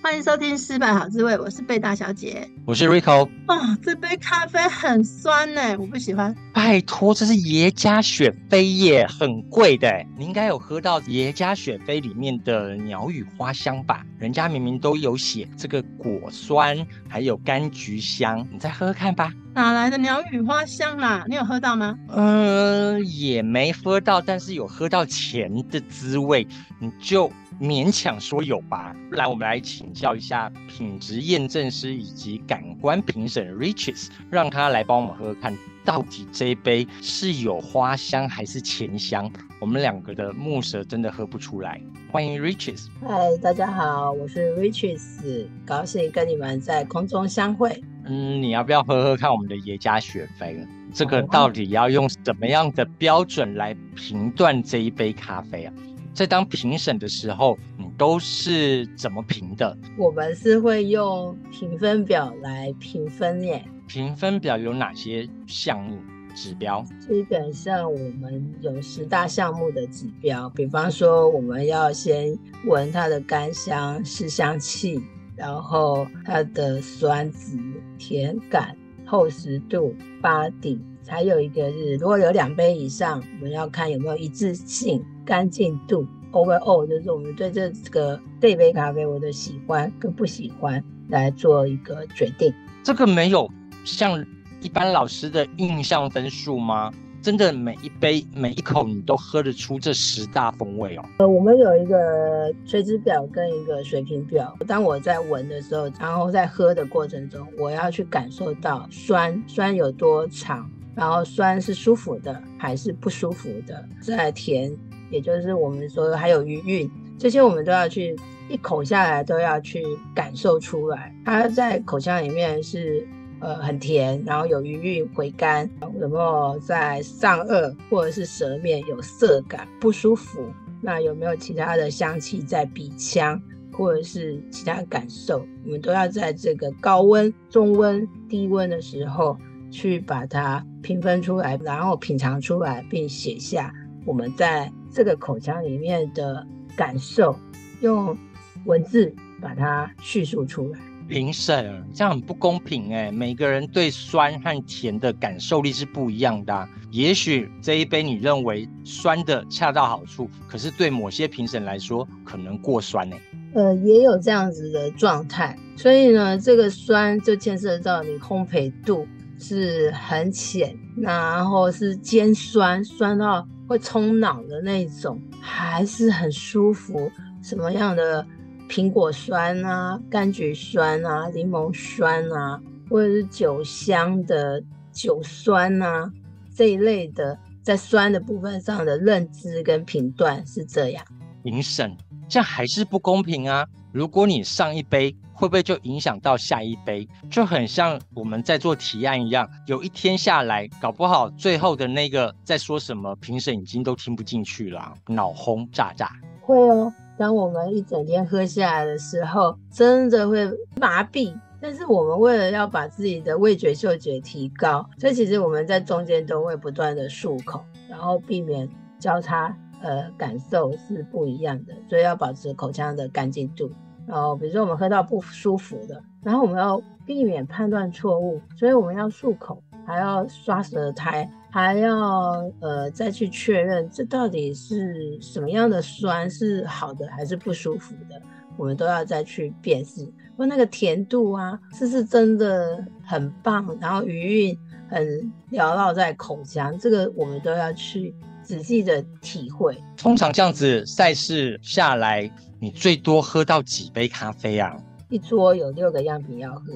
欢迎收听《失败好滋味》，我是贝大小姐，我是 Rico。哦，这杯咖啡很酸呢，我不喜欢。拜托，这是耶加雪菲耶，很贵的。你应该有喝到耶加雪菲里面的鸟语花香吧？人家明明都有写这个果酸，还有柑橘香，你再喝喝看吧。哪来的鸟语花香啦？你有喝到吗？嗯、呃，也没喝到，但是有喝到钱的滋味，你就。勉强说有吧。来，我们来请教一下品质验证师以及感官评审 Riches，让他来帮我们喝喝看，到底这一杯是有花香还是钱香？我们两个的木舌真的喝不出来。欢迎 Riches。嗨，大家好，我是 Riches，高兴跟你们在空中相会。嗯，你要不要喝喝看我们的耶加雪菲？这个到底要用什么样的标准来评断这一杯咖啡啊？在当评审的时候，你都是怎么评的？我们是会用评分表来评分耶。评分表有哪些项目指标？基本上我们有十大项目的指标，比方说我们要先闻它的干香、湿香气，然后它的酸质、甜感、厚实度、巴底。还有一个是，如果有两杯以上，我们要看有没有一致性、干净度。Overall，就是我们对这个这杯咖啡，我的喜欢跟不喜欢来做一个决定。这个没有像一般老师的印象分数吗？真的每一杯每一口你都喝得出这十大风味哦。呃，我们有一个垂直表跟一个水平表。当我在闻的时候，然后在喝的过程中，我要去感受到酸酸有多长。然后酸是舒服的还是不舒服的？再甜，也就是我们说还有余韵，这些我们都要去一口下来都要去感受出来。它在口腔里面是呃很甜，然后有余韵回甘，有没有在上颚或者是舌面有涩感不舒服？那有没有其他的香气在鼻腔或者是其他感受？我们都要在这个高温、中温、低温的时候。去把它评分出来，然后品尝出来，并写下我们在这个口腔里面的感受，用文字把它叙述出来。评审这样很不公平哎，每个人对酸和甜的感受力是不一样的啊。也许这一杯你认为酸的恰到好处，可是对某些评审来说可能过酸呢。呃，也有这样子的状态，所以呢，这个酸就牵涉到你烘焙度。是很浅，然后是尖酸，酸到会冲脑的那种，还是很舒服。什么样的苹果酸啊、柑橘酸啊、柠檬酸啊，或者是酒香的酒酸啊这一类的，在酸的部分上的认知跟评断是这样。评审，这还是不公平啊！如果你上一杯。会不会就影响到下一杯？就很像我们在做提案一样，有一天下来，搞不好最后的那个在说什么，评审已经都听不进去了，脑轰炸炸。会哦，当我们一整天喝下来的时候，真的会麻痹。但是我们为了要把自己的味觉、嗅觉提高，所以其实我们在中间都会不断的漱口，然后避免交叉呃感受是不一样的，所以要保持口腔的干净度。然后，比如说我们喝到不舒服的，然后我们要避免判断错误，所以我们要漱口，还要刷舌苔，还要呃再去确认这到底是什么样的酸是好的还是不舒服的，我们都要再去辨识。问那个甜度啊，是不是真的很棒？然后余韵很缭绕在口腔，这个我们都要去仔细的体会。通常这样子赛事下来。你最多喝到几杯咖啡啊？一桌有六个样品要喝，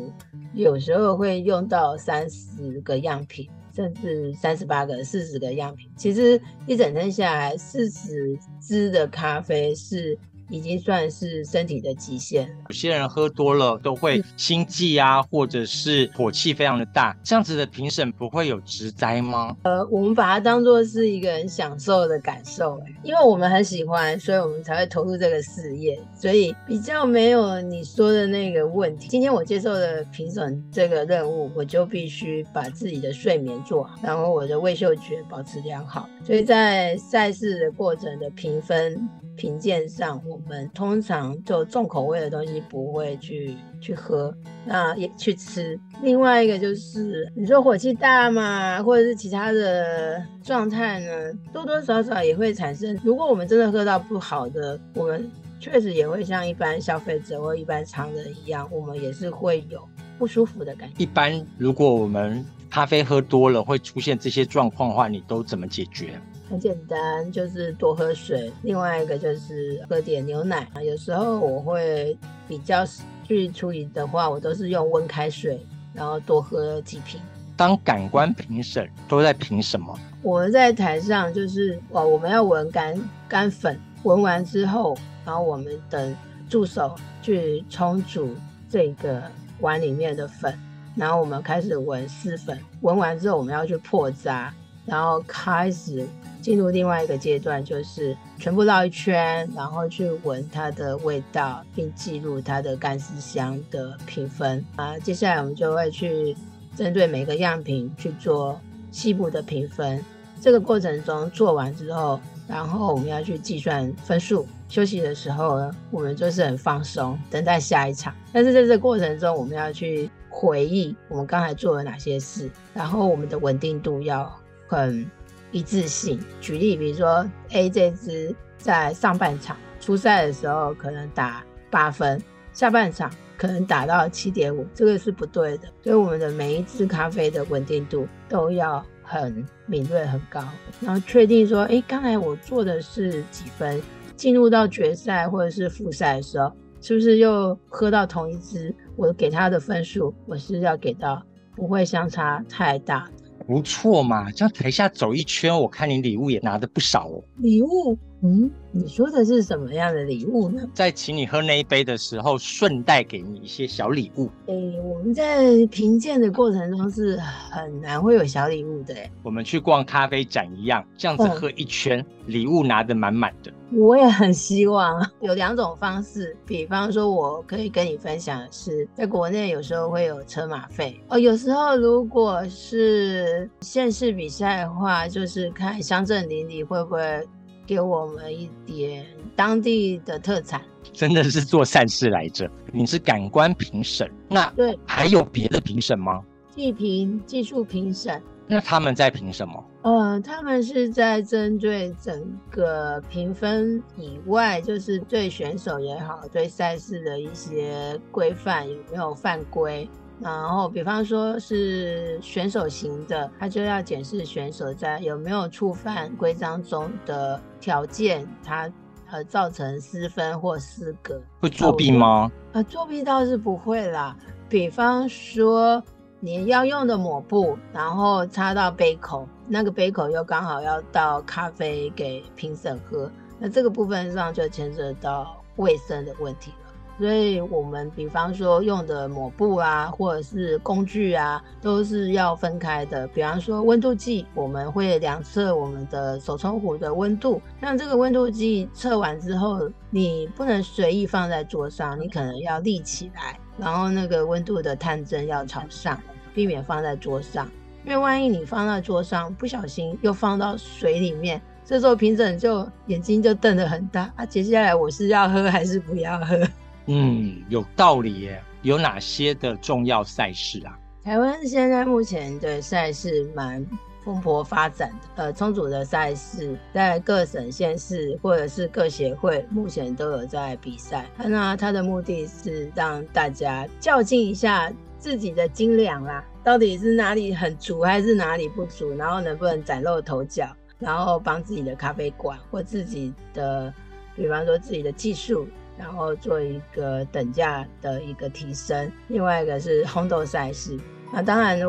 有时候会用到三十个样品，甚至三十八个、四十个样品。其实一整天下来，四十支的咖啡是已经算是身体的极限了。有些人喝多了都会心悸啊，或者是火气非常的大，这样子的评审不会有职灾吗？呃，我们把它当做是一个很享受的感受，因为我们很喜欢，所以我们才会投入这个事业，所以比较没有你说的那个问题。今天我接受的评审这个任务，我就必须把自己的睡眠做好，然后我的味嗅觉保持良好，所以在赛事的过程的评分。品鉴上，我们通常就重口味的东西不会去去喝，那也去吃。另外一个就是你说火气大嘛，或者是其他的状态呢，多多少少也会产生。如果我们真的喝到不好的，我们确实也会像一般消费者或一般常人一样，我们也是会有不舒服的感觉。一般如果我们咖啡喝多了会出现这些状况的话，你都怎么解决？很简单，就是多喝水。另外一个就是喝点牛奶啊。有时候我会比较去处理的话，我都是用温开水，然后多喝几瓶。当感官评审都在评什么？我们在台上就是哦，我们要闻干干粉，闻完之后，然后我们等助手去冲煮这个碗里面的粉，然后我们开始闻湿粉。闻完之后，我们要去破渣，然后开始。进入另外一个阶段，就是全部绕一圈，然后去闻它的味道，并记录它的干湿香的评分啊。接下来我们就会去针对每个样品去做细部的评分。这个过程中做完之后，然后我们要去计算分数。休息的时候呢，我们就是很放松，等待下一场。但是在这个过程中，我们要去回忆我们刚才做了哪些事，然后我们的稳定度要很。一致性。举例，比如说 A 这支在上半场初赛的时候可能打八分，下半场可能打到七点五，这个是不对的。所以我们的每一支咖啡的稳定度都要很敏锐、很高，然后确定说，诶，刚才我做的是几分？进入到决赛或者是复赛的时候，是不是又喝到同一支？我给他的分数，我是要给到不会相差太大。不错嘛，这样台下走一圈，我看你礼物也拿的不少哦。礼物？嗯，你说的是什么样的礼物呢？在请你喝那一杯的时候，顺带给你一些小礼物。诶、欸，我们在评鉴的过程中是很难会有小礼物的。我们去逛咖啡展一样，这样子喝一圈，嗯、礼物拿得满满的。我也很希望有两种方式，比方说，我可以跟你分享的是，在国内有时候会有车马费哦。有时候如果是县市比赛的话，就是看乡镇邻里会不会给我们一点当地的特产。真的是做善事来着。你是感官评审，那对还有别的评审吗？技评、技术评审。那他们在评什么？呃，他们是在针对整个评分以外，就是对选手也好，对赛事的一些规范有没有犯规。然后，比方说是选手型的，他就要检视选手在有没有触犯规章中的条件，他呃造成失分或失格。会作弊吗？呃，作弊倒是不会啦。比方说。你要用的抹布，然后插到杯口，那个杯口又刚好要倒咖啡给评审喝，那这个部分上就牵涉到卫生的问题了。所以我们比方说用的抹布啊，或者是工具啊，都是要分开的。比方说温度计，我们会量测我们的手冲壶的温度。那这个温度计测完之后，你不能随意放在桌上，你可能要立起来，然后那个温度的探针要朝上。避免放在桌上，因为万一你放在桌上，不小心又放到水里面，这时候评审就眼睛就瞪得很大啊！接下来我是要喝还是不要喝？嗯，有道理耶。有哪些的重要赛事啊？台湾现在目前的赛事蛮蓬勃发展的，呃，充足的赛事在各省县市或者是各协会目前都有在比赛。那它的目的是让大家较劲一下。自己的斤两啦，到底是哪里很足还是哪里不足，然后能不能崭露头角，然后帮自己的咖啡馆或自己的，比方说自己的技术，然后做一个等价的一个提升。另外一个是烘豆赛事，那当然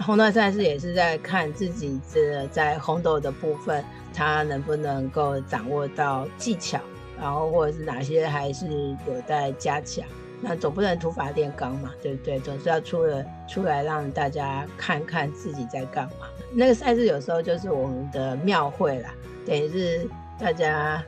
烘豆赛事也是在看自己这在烘豆的部分，他能不能够掌握到技巧。然后或者是哪些还是有待加强。那总不能土法炼钢嘛，对不对？总是要出了出来让大家看看自己在干嘛。那个赛事有时候就是我们的庙会啦，等于是大家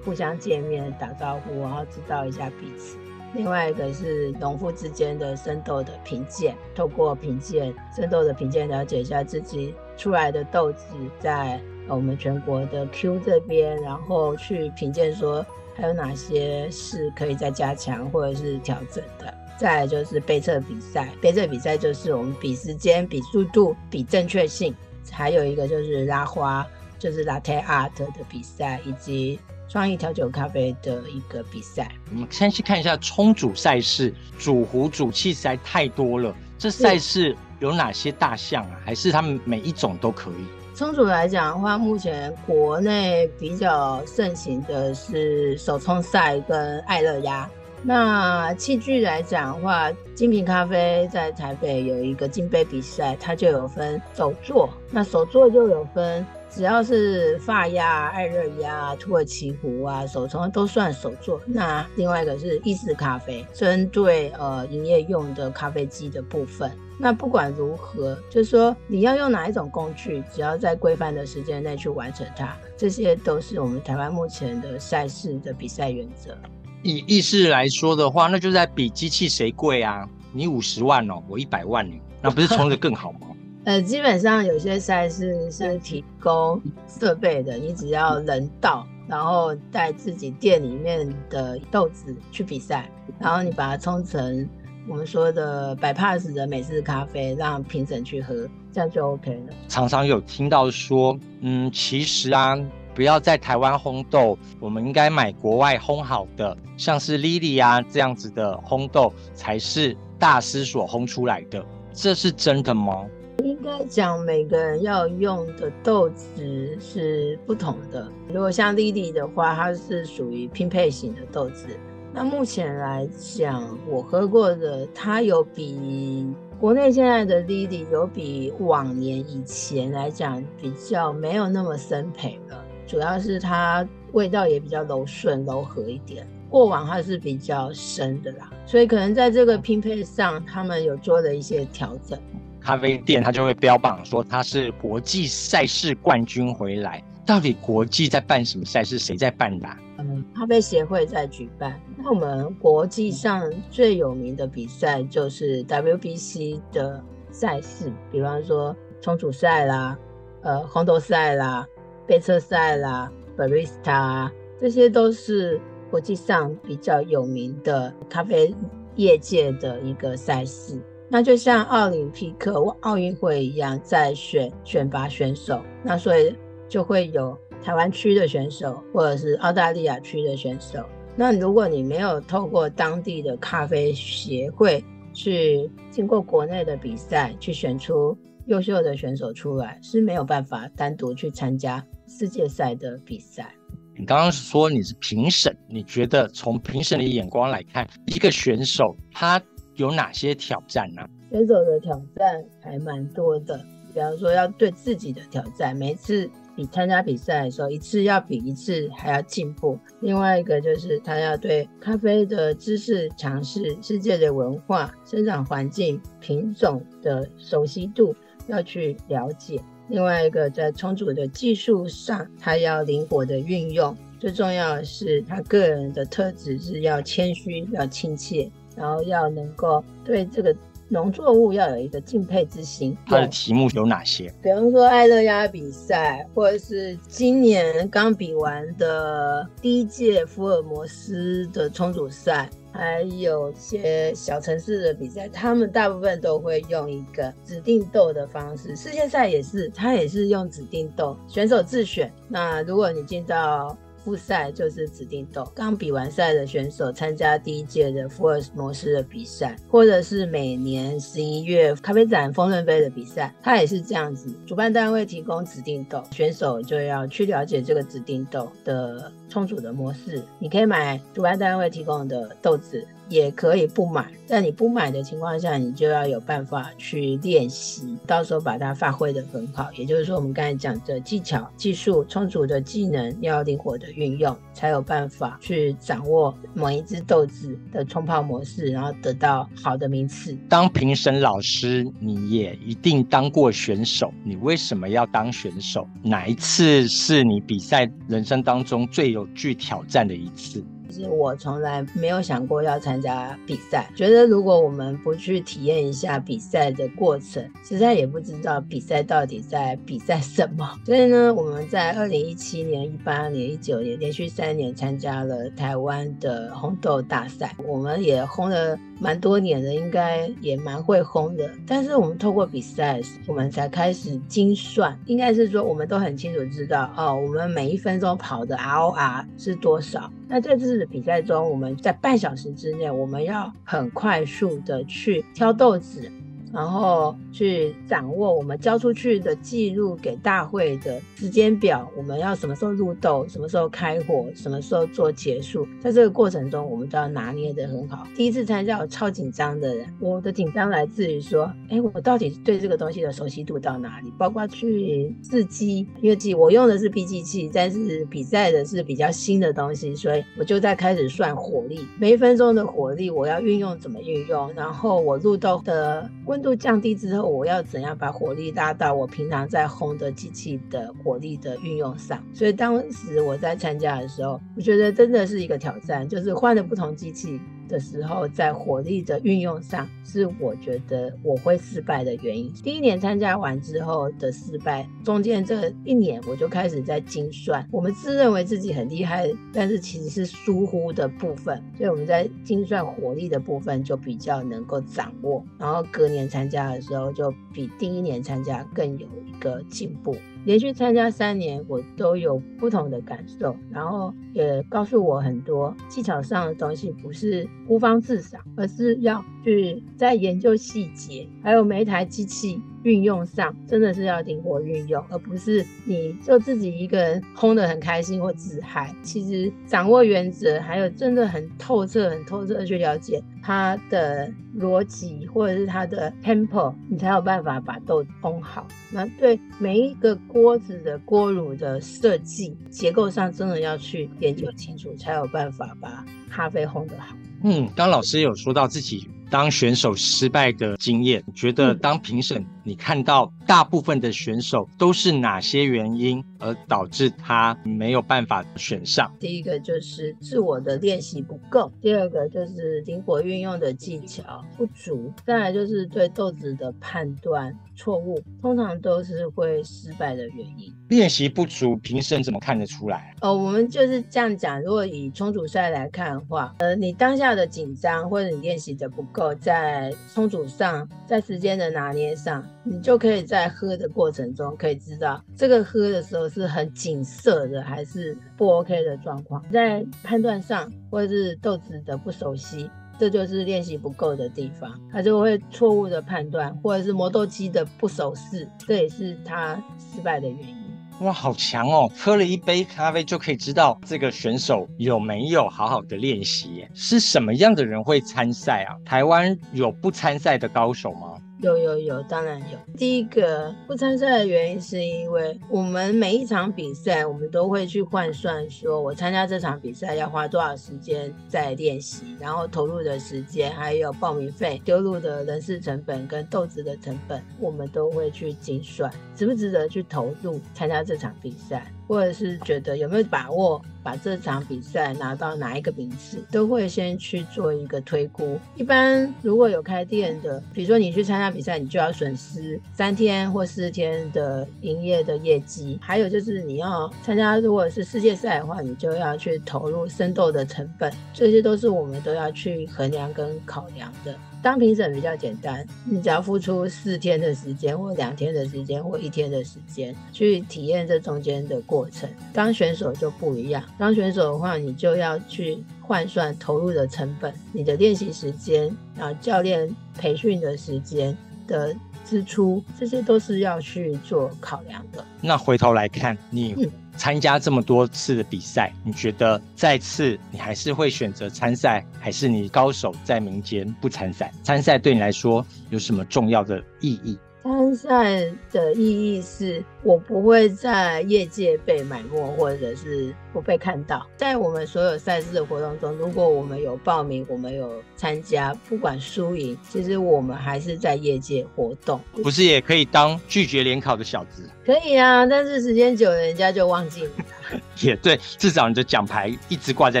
互相见面打招呼，然后知道一下彼此。另外一个是农夫之间的生豆的品鉴，透过品鉴生豆的品鉴，了解一下自己出来的豆子在我们全国的 Q 这边，然后去品鉴说。还有哪些是可以再加强或者是调整的？再来就是杯测比赛，杯测比赛就是我们比时间、比速度、比正确性。还有一个就是拉花，就是 Latte Art 的比赛，以及创意调酒咖啡的一个比赛。我们先去看一下冲煮赛事，煮壶煮器实在太多了。这赛事有哪些大项啊？还是他们每一种都可以？冲煮来讲的话，目前国内比较盛行的是手冲赛跟爱乐压。那器具来讲的话，精品咖啡在台北有一个金杯比赛，它就有分手作。那手作就有分，只要是法压、爱乐压、土耳其壶啊、手冲都算手作。那另外一个是意式咖啡，针对呃营业用的咖啡机的部分。那不管如何，就是说你要用哪一种工具，只要在规范的时间内去完成它，这些都是我们台湾目前的赛事的比赛原则。以意式来说的话，那就在比机器谁贵啊？你五十万哦，我一百万呢，那不是冲的更好吗？呃，基本上有些赛事是提供设备的，你只要人到，然后带自己店里面的豆子去比赛，然后你把它冲成。我们说的百帕斯的美式咖啡，让评审去喝，这样就 OK 了。常常有听到说，嗯，其实啊，不要在台湾烘豆，我们应该买国外烘好的，像是 Lily 啊这样子的烘豆，才是大师所烘出来的。这是真的吗？应该讲，每个人要用的豆子是不同的。如果像 Lily 的话，它是属于拼配型的豆子。那目前来讲，我喝过的，它有比国内现在的 Lily 有比往年以前来讲比较没有那么深焙了，主要是它味道也比较柔顺柔和一点。过往它是比较深的啦，所以可能在这个拼配上，他们有做了一些调整。咖啡店他就会标榜说他是国际赛事冠军回来，到底国际在办什么赛事？谁在办的？嗯，咖啡协会在举办。那我们国际上最有名的比赛就是 WBC 的赛事，比方说冲煮赛啦、呃烘豆赛啦、杯测赛啦、Barista，这些都是国际上比较有名的咖啡业界的一个赛事。那就像奥林匹克、奥运会一样，在选选拔选手，那所以就会有台湾区的选手，或者是澳大利亚区的选手。那如果你没有透过当地的咖啡协会去经过国内的比赛，去选出优秀的选手出来，是没有办法单独去参加世界赛的比赛。你刚刚说你是评审，你觉得从评审的眼光来看，一个选手他有哪些挑战呢？选手的挑战还蛮多的，比方说要对自己的挑战，每次。比参加比赛的时候，一次要比一次还要进步。另外一个就是他要对咖啡的知识、常识、世界的文化、生长环境、品种的熟悉度要去了解。另外一个在冲煮的技术上，他要灵活的运用。最重要的是他个人的特质是要谦虚、要亲切，然后要能够对这个。农作物要有一个敬佩之心。它的题目有哪些？比方说爱乐压比赛，或者是今年刚比完的第一届福尔摩斯的冲煮赛，还有一些小城市的比赛，他们大部分都会用一个指定豆的方式。世界赛也是，它也是用指定豆，选手自选。那如果你进到复赛就是指定豆，刚比完赛的选手参加第一届的福尔摩斯的比赛，或者是每年十一月咖啡展丰润杯的比赛，它也是这样子。主办单位提供指定豆，选手就要去了解这个指定豆的冲煮的模式。你可以买主办单位提供的豆子，也可以不买，在你不买的情况下，你就要有办法去练习，到时候把它发挥得很好。也就是说，我们刚才讲的技巧、技术充足的技能要灵活的运用，才有办法去掌握某一只豆子的冲泡模式，然后得到好的名次。当评审老师，你也一定当过选手，你为什么要当选手？哪一次是你比赛人生当中最有具挑战的一次？是我从来没有想过要参加比赛，觉得如果我们不去体验一下比赛的过程，实在也不知道比赛到底在比赛什么。所以呢，我们在二零一七年、一八年、一九年连续三年参加了台湾的烘豆大赛，我们也烘了蛮多年的，应该也蛮会烘的。但是我们透过比赛，我们才开始精算，应该是说我们都很清楚知道哦，我们每一分钟跑的 ROR 是多少。那在这比赛中，我们在半小时之内，我们要很快速的去挑豆子。然后去掌握我们交出去的记录给大会的时间表，我们要什么时候入豆，什么时候开火，什么时候做结束，在这个过程中，我们都要拿捏得很好。第一次参加，我超紧张的人，我的紧张来自于说，哎，我到底对这个东西的熟悉度到哪里？包括去试机，因为机我用的是 B 机器，但是比赛的是比较新的东西，所以我就在开始算火力，每一分钟的火力我要运用怎么运用，然后我入豆的温度降低之后，我要怎样把火力拉到我平常在烘的机器的火力的运用上？所以当时我在参加的时候，我觉得真的是一个挑战，就是换了不同机器。的时候，在火力的运用上，是我觉得我会失败的原因。第一年参加完之后的失败，中间这一年我就开始在精算。我们自认为自己很厉害，但是其实是疏忽的部分，所以我们在精算火力的部分就比较能够掌握。然后隔年参加的时候，就比第一年参加更有一个进步。连续参加三年，我都有不同的感受，然后也告诉我很多技巧上的东西，不是孤芳自赏，而是要去再研究细节，还有每一台机器。运用上真的是要灵活运用，而不是你就自己一个人烘得很开心或自嗨。其实掌握原则，还有真的很透彻、很透彻的去了解它的逻辑或者是它的 tempo，你才有办法把豆烘好。那对每一个锅子的锅炉的设计结构上，真的要去研究清楚，才有办法把咖啡烘得好。嗯，刚老师有说到自己。当选手失败的经验，觉得当评审，你看到大部分的选手都是哪些原因而导致他没有办法选上？第一个就是自我的练习不够，第二个就是灵活运用的技巧不足，再来就是对豆子的判断错误，通常都是会失败的原因。练习不足，评审怎么看得出来？哦，我们就是这样讲。如果以冲煮赛来看的话，呃，你当下的紧张或者你练习的不够，在冲煮上，在时间的拿捏上，你就可以在喝的过程中可以知道这个喝的时候是很紧涩的，还是不 OK 的状况。在判断上，或者是豆子的不熟悉。这就是练习不够的地方，他就会错误的判断，或者是磨豆机的不熟悉，这也是他失败的原因。哇，好强哦！喝了一杯咖啡就可以知道这个选手有没有好好的练习。是什么样的人会参赛啊？台湾有不参赛的高手吗？有有有，当然有。第一个不参赛的原因是因为我们每一场比赛，我们都会去换算，说我参加这场比赛要花多少时间在练习，然后投入的时间，还有报名费、丢入的人事成本跟豆子的成本，我们都会去精算，值不值得去投入参加这场比赛。或者是觉得有没有把握把这场比赛拿到哪一个名次，都会先去做一个推估。一般如果有开店的，比如说你去参加比赛，你就要损失三天或四天的营业的业绩。还有就是你要参加如果是世界赛的话，你就要去投入生豆的成本，这些都是我们都要去衡量跟考量的。当评审比较简单，你只要付出四天的时间，或两天的时间，或一天的时间去体验这中间的过程。当选手就不一样，当选手的话，你就要去换算投入的成本，你的练习时间，然后教练培训的时间的支出，这些都是要去做考量的。那回头来看，你参加这么多次的比赛，你觉得再次你还是会选择参赛，还是你高手在民间不参赛？参赛对你来说有什么重要的意义？参赛的意义是我不会在业界被埋没，或者是不被看到。在我们所有赛事的活动中，如果我们有报名，我们有参加，不管输赢，其实我们还是在业界活动。不是也可以当拒绝联考的小子？可以啊，但是时间久了，人家就忘记了。也对，至少你的奖牌一直挂在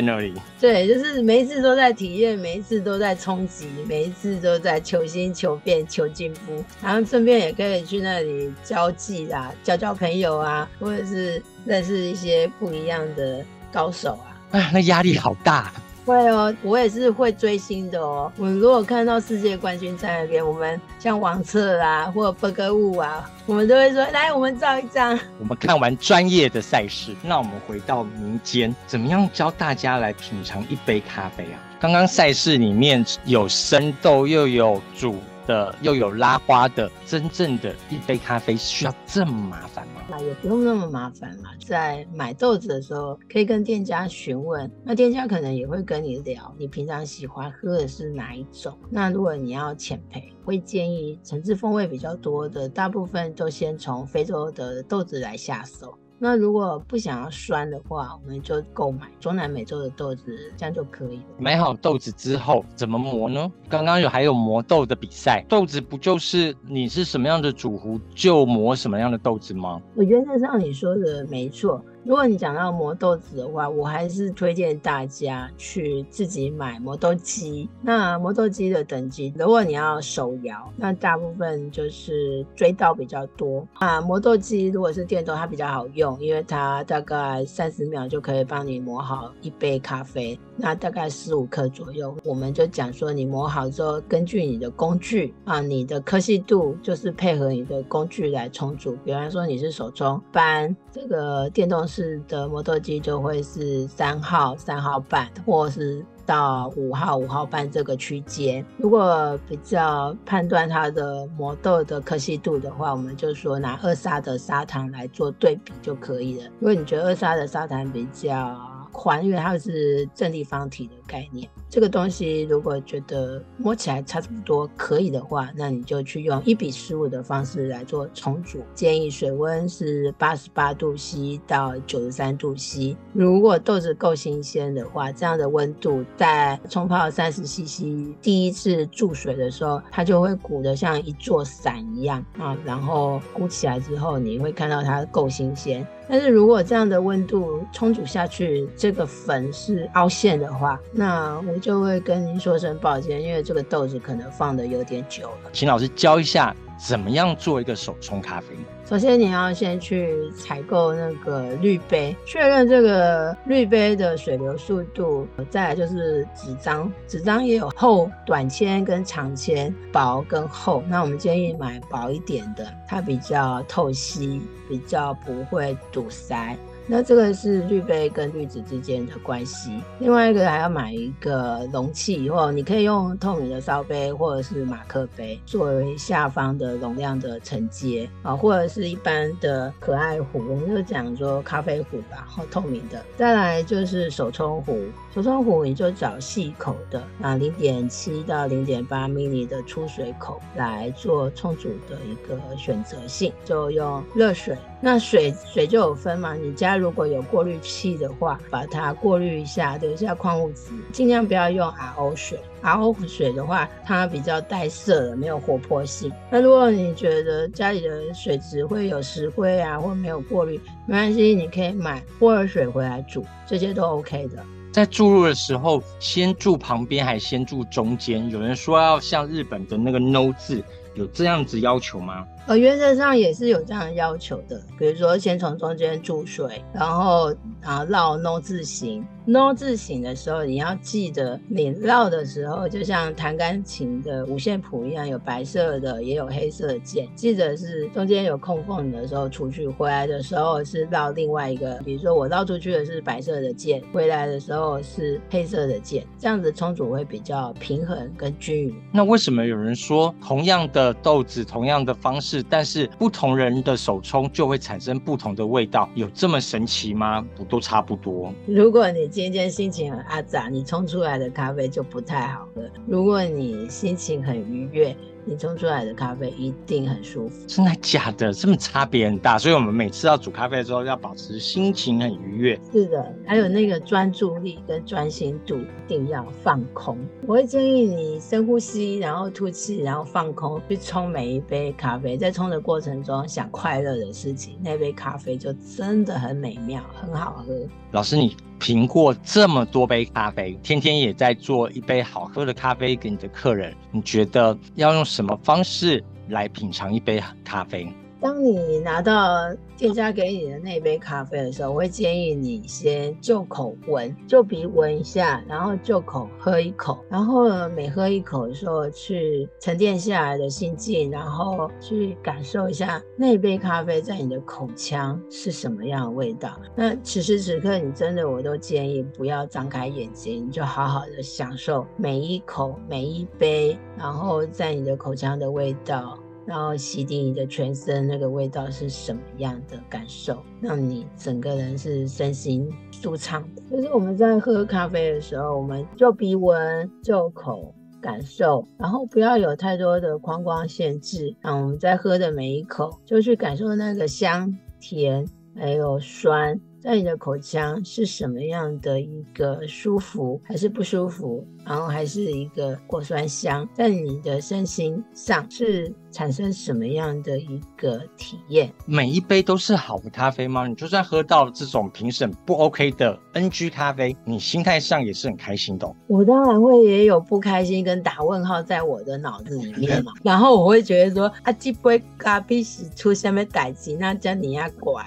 那里。对，就是每一次都在体验，每一次都在冲击，每一次都在求新、求变、求进步。然后顺便也可以去那里交际啊，交交朋友啊，或者是认识一些不一样的高手啊。哎，那压力好大。会哦，我也是会追星的哦。我如果看到世界冠军在那边，我们像王策啊，或者伯格雾啊，我们都会说来，我们照一张。我们看完专业的赛事，那我们回到民间，怎么样教大家来品尝一杯咖啡啊？刚刚赛事里面有生豆，又有煮的，又有拉花的，真正的一杯咖啡需要这么麻烦吗？那也不用那么麻烦嘛，在买豆子的时候，可以跟店家询问，那店家可能也会跟你聊，你平常喜欢喝的是哪一种。那如果你要浅焙，会建议层次风味比较多的，大部分都先从非洲的豆子来下手。那如果不想要酸的话，我们就购买中南美洲的豆子，这样就可以了。买好豆子之后怎么磨呢？刚刚有还有磨豆的比赛，豆子不就是你是什么样的主壶就磨什么样的豆子吗？我觉得像你说的没错。如果你讲到磨豆子的话，我还是推荐大家去自己买磨豆机。那磨豆机的等级，如果你要手摇，那大部分就是追刀比较多啊。磨豆机如果是电动，它比较好用，因为它大概三十秒就可以帮你磨好一杯咖啡，那大概十五克左右。我们就讲说，你磨好之后，根据你的工具啊，你的科技度就是配合你的工具来冲煮。比方说你是手冲，般这个电动。是的，磨豆机就会是三号、三号半，或是到五号、五号半这个区间。如果比较判断它的磨豆的可信度的话，我们就说拿二砂的砂糖来做对比就可以了。如果你觉得二砂的砂糖比较宽，因为它是正立方体的概念。这个东西如果觉得摸起来差不多可以的话，那你就去用一比十五的方式来做重组。建议水温是八十八度 C 到九十三度 C。如果豆子够新鲜的话，这样的温度在冲泡三十 CC 第一次注水的时候，它就会鼓得像一座伞一样啊。然后鼓起来之后，你会看到它够新鲜。但是如果这样的温度冲煮下去，这个粉是凹陷的话，那我就会跟您说声抱歉，因为这个豆子可能放的有点久了。请老师教一下，怎么样做一个手冲咖啡？首先你要先去采购那个滤杯，确认这个滤杯的水流速度。再来就是纸张，纸张也有厚、短纤跟长纤，薄跟厚。那我们建议买薄一点的，它比较透析，比较不会堵塞。那这个是滤杯跟滤纸之间的关系。另外一个还要买一个容器，或你可以用透明的烧杯或者是马克杯作为下方的容量的承接啊，或者是一般的可爱壶，我们就讲说咖啡壶吧，或透明的。再来就是手冲壶，手冲壶你就找细口的啊，零点七到零点八 m 的出水口来做冲煮的一个选择性，就用热水。那水水就有分嘛，你家如果有过滤器的话，把它过滤一下，留下矿物质，尽量不要用 RO 水。RO 水的话，它比较带色的，没有活泼性。那如果你觉得家里的水质会有石灰啊，或没有过滤，没关系，你可以买波尔水回来煮，这些都 OK 的。在注入的时候，先注旁边还是先注中间？有人说要像日本的那个 No 字。有这样子要求吗？呃，原则上也是有这样要求的。比如说，先从中间注水，然后啊绕 No 字形。No 字形的时候，你要记得，你绕的时候，就像弹钢琴的五线谱一样，有白色的，也有黑色的键。记得是中间有空缝的时候出去，回来的时候是绕另外一个。比如说我绕出去的是白色的键，回来的时候是黑色的键，这样子冲煮会比较平衡跟均匀。那为什么有人说同样？的豆子，同样的方式，但是不同人的手冲就会产生不同的味道，有这么神奇吗？不都差不多。如果你今天心情很阿杂，你冲出来的咖啡就不太好喝；如果你心情很愉悦，你冲出来的咖啡一定很舒服。真的假的？这么差别很大，所以我们每次要煮咖啡的时候，要保持心情很愉悦。是的，还有那个专注力跟专心度一定要放空。我会建议你深呼吸，然后吐气，然后放空去冲每一杯咖啡。在冲的过程中想快乐的事情，那杯咖啡就真的很美妙，很好喝。老师，你品过这么多杯咖啡，天天也在做一杯好喝的咖啡给你的客人，你觉得要用什么方式来品尝一杯咖啡？当你拿到店家给你的那杯咖啡的时候，我会建议你先就口闻，就鼻闻一下，然后就口喝一口，然后每喝一口的时候去沉淀下来的心境，然后去感受一下那杯咖啡在你的口腔是什么样的味道。那此时此刻，你真的我都建议不要张开眼睛，就好好的享受每一口每一杯，然后在你的口腔的味道。然后洗涤你的全身，那个味道是什么样的感受，让你整个人是身心舒畅的。就是我们在喝咖啡的时候，我们就鼻闻、就口感受，然后不要有太多的框框限制。那我们在喝的每一口，就去感受那个香甜还有酸。在你的口腔是什么样的一个舒服还是不舒服？然后还是一个果酸香，在你的身心上是产生什么样的一个体验？每一杯都是好的咖啡吗？你就算喝到这种评审不 OK 的 NG 咖啡，你心态上也是很开心的。我当然会也有不开心跟打问号在我的脑子里面嘛。然后我会觉得说，啊，这杯咖啡是出什么代志，那叫你要乖。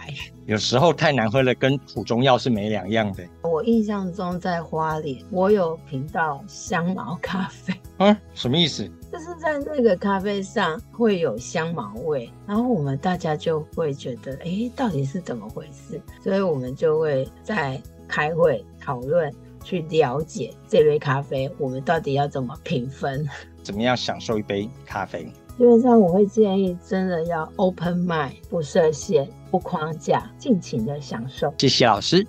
有时候太难喝了，跟苦中药是没两样的。我印象中在花莲，我有品到香茅咖啡。嗯，什么意思？就是在那个咖啡上会有香茅味，然后我们大家就会觉得，哎、欸，到底是怎么回事？所以我们就会在开会讨论，去了解这杯咖啡，我们到底要怎么评分？怎么样享受一杯咖啡？基本上我会建议，真的要 open mind，不设限，不框架，尽情的享受。谢谢老师。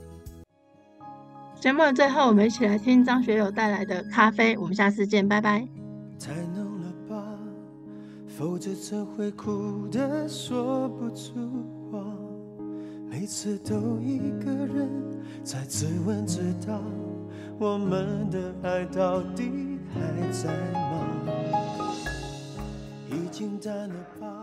节目的最后，我们一起来听张学友带来的《咖啡》。我们下次见，拜拜。太浓了吧，否则怎会哭得说不出话？每次都一个人在自问自答，我们的爱到底还在吗？已经淡了吧。